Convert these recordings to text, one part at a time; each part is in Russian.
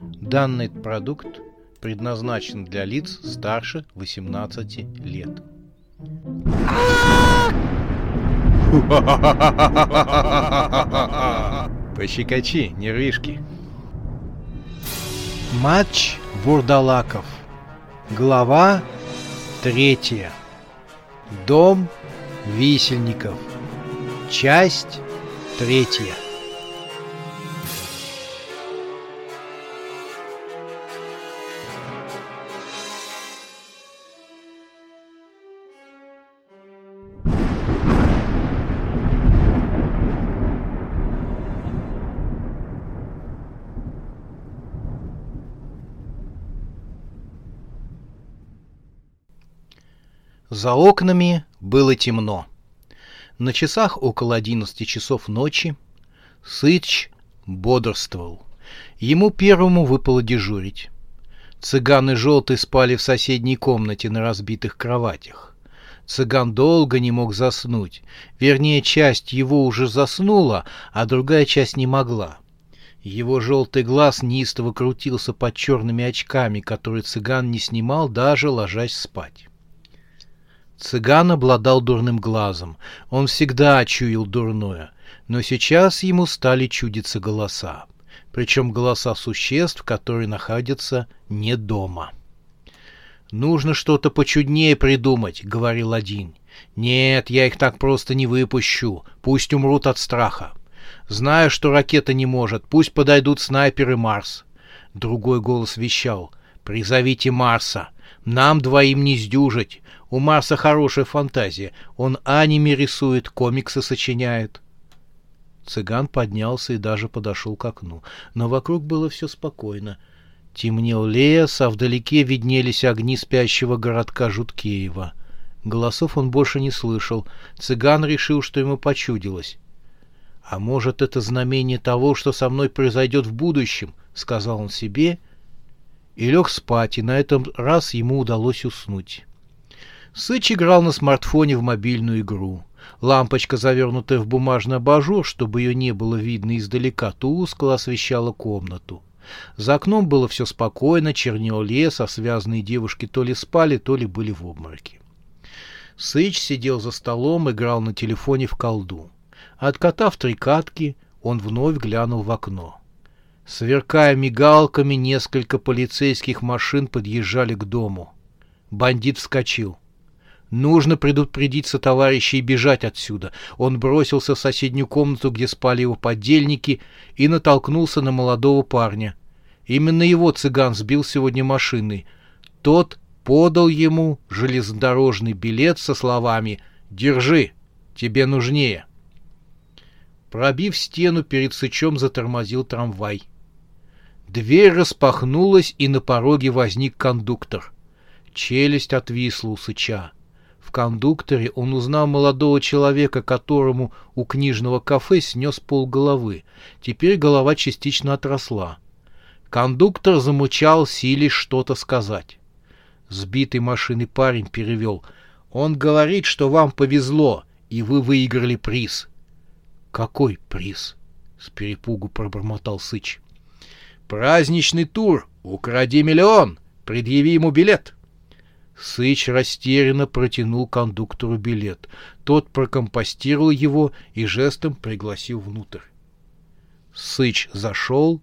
Данный продукт предназначен для лиц старше 18 лет. Пощекочи, нервишки. Матч Бурдалаков. Глава третья. Дом висельников. Часть третья. За окнами было темно. На часах около одиннадцати часов ночи Сыч бодрствовал. Ему первому выпало дежурить. Цыган и Желтый спали в соседней комнате на разбитых кроватях. Цыган долго не мог заснуть. Вернее, часть его уже заснула, а другая часть не могла. Его желтый глаз неистово крутился под черными очками, которые цыган не снимал, даже ложась спать. Цыган обладал дурным глазом. Он всегда чуял дурное. Но сейчас ему стали чудиться голоса. Причем голоса существ, которые находятся не дома. «Нужно что-то почуднее придумать», — говорил один. «Нет, я их так просто не выпущу. Пусть умрут от страха. Знаю, что ракета не может. Пусть подойдут снайперы Марс». Другой голос вещал. «Призовите Марса. Нам двоим не сдюжить. У Марса хорошая фантазия. Он аниме рисует, комиксы сочиняет. Цыган поднялся и даже подошел к окну. Но вокруг было все спокойно. Темнел лес, а вдалеке виднелись огни спящего городка Жуткеева. Голосов он больше не слышал. Цыган решил, что ему почудилось. «А может, это знамение того, что со мной произойдет в будущем?» — сказал он себе. И лег спать, и на этом раз ему удалось уснуть. Сыч играл на смартфоне в мобильную игру. Лампочка, завернутая в бумажный абажур, чтобы ее не было видно издалека, тускло освещала комнату. За окном было все спокойно, чернел лес, а связанные девушки то ли спали, то ли были в обмороке. Сыч сидел за столом, играл на телефоне в колду. Откатав три катки, он вновь глянул в окно. Сверкая мигалками, несколько полицейских машин подъезжали к дому. Бандит вскочил. Нужно предупредить сотоварища и бежать отсюда. Он бросился в соседнюю комнату, где спали его подельники, и натолкнулся на молодого парня. Именно его цыган сбил сегодня машиной. Тот подал ему железнодорожный билет со словами «Держи, тебе нужнее». Пробив стену, перед Сычом затормозил трамвай. Дверь распахнулась, и на пороге возник кондуктор. Челюсть отвисла у Сыча. В кондукторе он узнал молодого человека, которому у книжного кафе снес пол головы. Теперь голова частично отросла. Кондуктор замучал, силясь что-то сказать. Сбитый машиной парень перевел. «Он говорит, что вам повезло, и вы выиграли приз». «Какой приз?» — с перепугу пробормотал Сыч. «Праздничный тур! Укради миллион! Предъяви ему билет!» Сыч растерянно протянул кондуктору билет. Тот прокомпостировал его и жестом пригласил внутрь. Сыч зашел,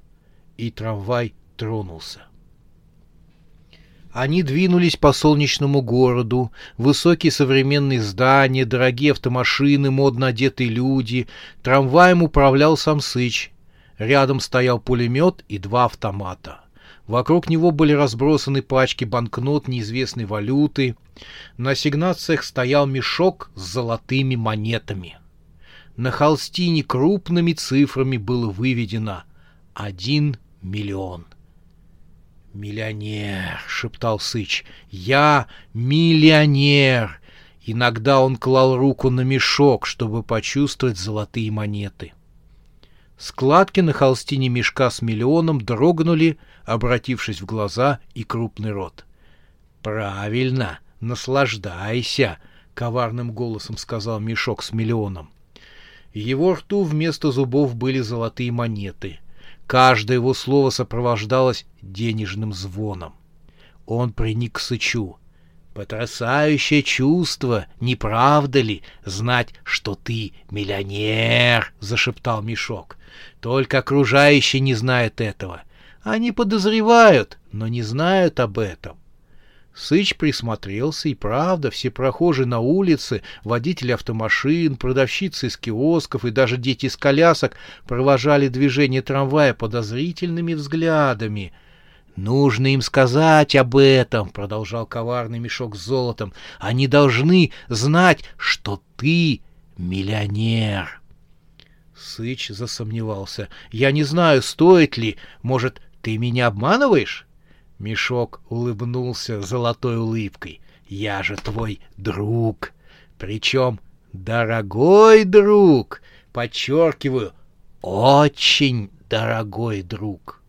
и трамвай тронулся. Они двинулись по солнечному городу. Высокие современные здания, дорогие автомашины, модно одетые люди. Трамваем управлял сам Сыч. Рядом стоял пулемет и два автомата. Вокруг него были разбросаны пачки банкнот неизвестной валюты. На ассигнациях стоял мешок с золотыми монетами. На холстине крупными цифрами было выведено «один миллион». «Миллионер!» — шептал Сыч. «Я миллионер!» Иногда он клал руку на мешок, чтобы почувствовать золотые монеты. Складки на холстине мешка с миллионом дрогнули, обратившись в глаза и крупный рот. «Правильно, наслаждайся!» — коварным голосом сказал мешок с миллионом. Его рту вместо зубов были золотые монеты. Каждое его слово сопровождалось денежным звоном. Он приник к Сычу. Потрясающее чувство, не правда ли, знать, что ты миллионер, зашептал Мешок. Только окружающие не знают этого. Они подозревают, но не знают об этом. Сыч присмотрелся, и правда, все прохожие на улице, водители автомашин, продавщицы из киосков и даже дети из колясок провожали движение трамвая подозрительными взглядами. «Нужно им сказать об этом», — продолжал коварный мешок с золотом. «Они должны знать, что ты миллионер». Сыч засомневался. «Я не знаю, стоит ли. Может, ты меня обманываешь?» Мешок улыбнулся золотой улыбкой. «Я же твой друг, причем дорогой друг, подчеркиваю, очень дорогой друг.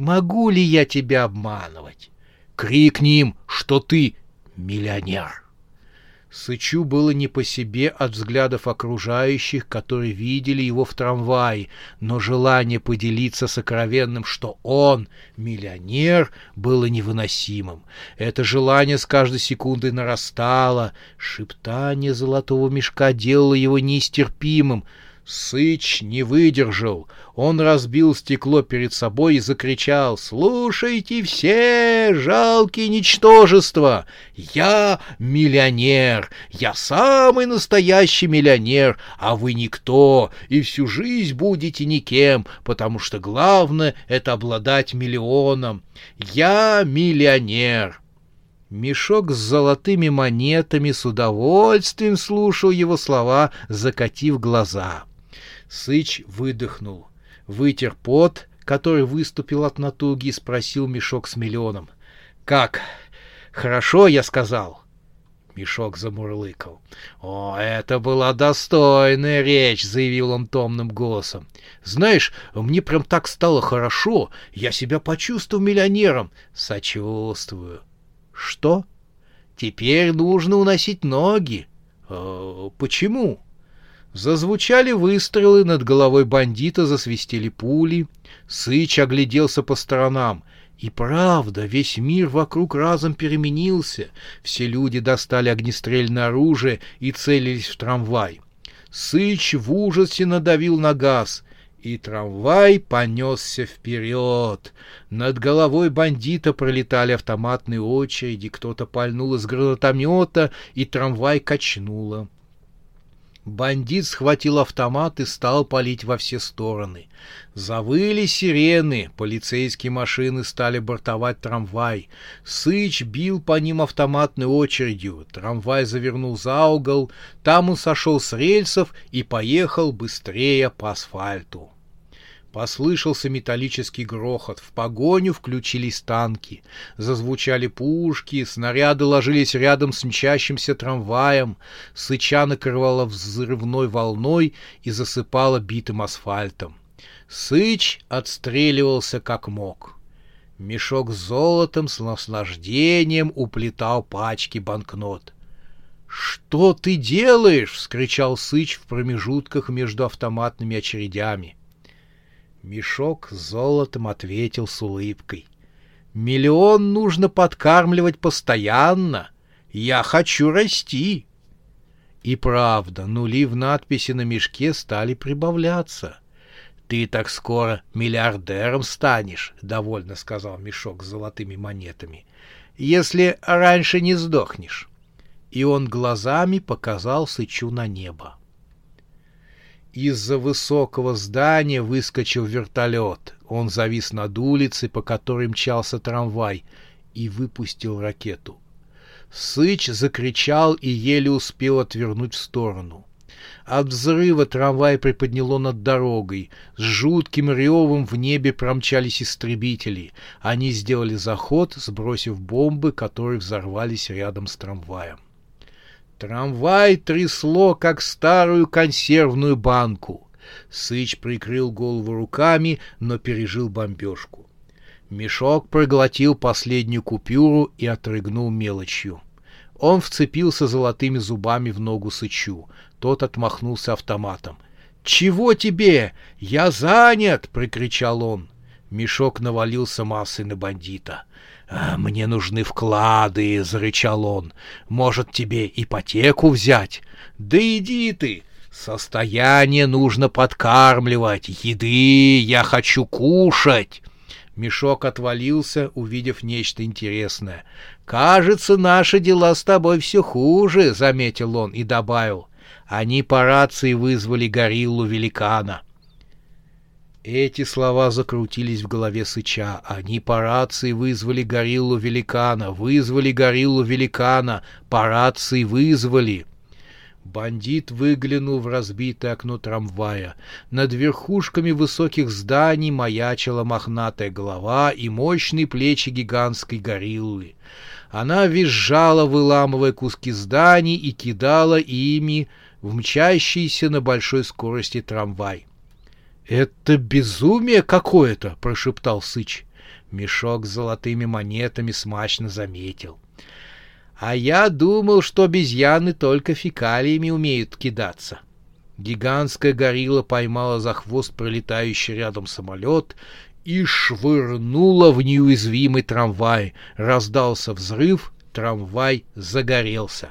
Могу ли я тебя обманывать? Крикни им, что ты миллионер!» Сычу было не по себе от взглядов окружающих, которые видели его в трамвае, но желание поделиться сокровенным, что он миллионер, было невыносимым. Это желание с каждой секундой нарастало, шептание золотого мешка делало его нестерпимым — Сыч не выдержал. Он разбил стекло перед собой и закричал «Слушайте все, жалкие ничтожества! Я миллионер! Я самый настоящий миллионер, а вы никто, и всю жизнь будете никем, потому что главное — это обладать миллионом. Я миллионер!» Мешок с золотыми монетами с удовольствием слушал его слова, закатив глаза. Сыч выдохнул, вытер пот, который выступил от натуги, и спросил мешок с миллионом. «Как? Хорошо, я сказал?» Мешок замурлыкал. «О, это была достойная речь», — заявил он томным голосом. «Знаешь, мне прям так стало хорошо. Я себя почувствовал миллионером. Сочувствую». «Что? Теперь нужно уносить ноги. Э, почему?» Зазвучали выстрелы, над головой бандита засвистели пули. Сыч огляделся по сторонам. И правда, весь мир вокруг разом переменился. Все люди достали огнестрельное оружие и целились в трамвай. Сыч в ужасе надавил на газ, и трамвай понесся вперед. Над головой бандита пролетали автоматные очереди, кто-то пальнул из гранатомета, и трамвай качнуло. Бандит схватил автомат и стал палить во все стороны. Завыли сирены, полицейские машины стали бортовать трамвай. Сыч бил по ним автоматной очередью. Трамвай завернул за угол, там он сошел с рельсов и поехал быстрее по асфальту. Послышался металлический грохот. В погоню включились танки. Зазвучали пушки, снаряды ложились рядом с мчащимся трамваем. Сыча накрывала взрывной волной и засыпала битым асфальтом. Сыч отстреливался как мог. Мешок с золотом с наслаждением уплетал пачки банкнот. «Что ты делаешь?» — вскричал Сыч в промежутках между автоматными очередями. Мешок с золотом ответил с улыбкой. «Миллион нужно подкармливать постоянно. Я хочу расти». И правда, нули в надписи на мешке стали прибавляться. «Ты так скоро миллиардером станешь», — довольно сказал мешок с золотыми монетами, — «если раньше не сдохнешь». И он глазами показал Сычу на небо. Из-за высокого здания выскочил вертолет. Он завис над улицей, по которой мчался трамвай, и выпустил ракету. Сыч закричал и еле успел отвернуть в сторону. От взрыва трамвай приподняло над дорогой. С жутким ревом в небе промчались истребители. Они сделали заход, сбросив бомбы, которые взорвались рядом с трамваем. Трамвай трясло, как старую консервную банку. Сыч прикрыл голову руками, но пережил бомбежку. Мешок проглотил последнюю купюру и отрыгнул мелочью. Он вцепился золотыми зубами в ногу Сычу. Тот отмахнулся автоматом. «Чего тебе? Я занят!» — прикричал он. Мешок навалился массой на бандита. «А, «Мне нужны вклады», — зарычал он. «Может, тебе ипотеку взять?» «Да иди ты! Состояние нужно подкармливать. Еды я хочу кушать!» Мешок отвалился, увидев нечто интересное. «Кажется, наши дела с тобой все хуже», — заметил он и добавил. «Они по рации вызвали гориллу-великана». Эти слова закрутились в голове Сыча. Они по рации вызвали гориллу-великана, вызвали гориллу-великана, по рации вызвали. Бандит выглянул в разбитое окно трамвая. Над верхушками высоких зданий маячила мохнатая голова и мощные плечи гигантской гориллы. Она визжала, выламывая куски зданий и кидала ими в мчащийся на большой скорости трамвай. «Это безумие какое-то!» — прошептал Сыч. Мешок с золотыми монетами смачно заметил. «А я думал, что обезьяны только фекалиями умеют кидаться». Гигантская горилла поймала за хвост пролетающий рядом самолет и швырнула в неуязвимый трамвай. Раздался взрыв, трамвай загорелся.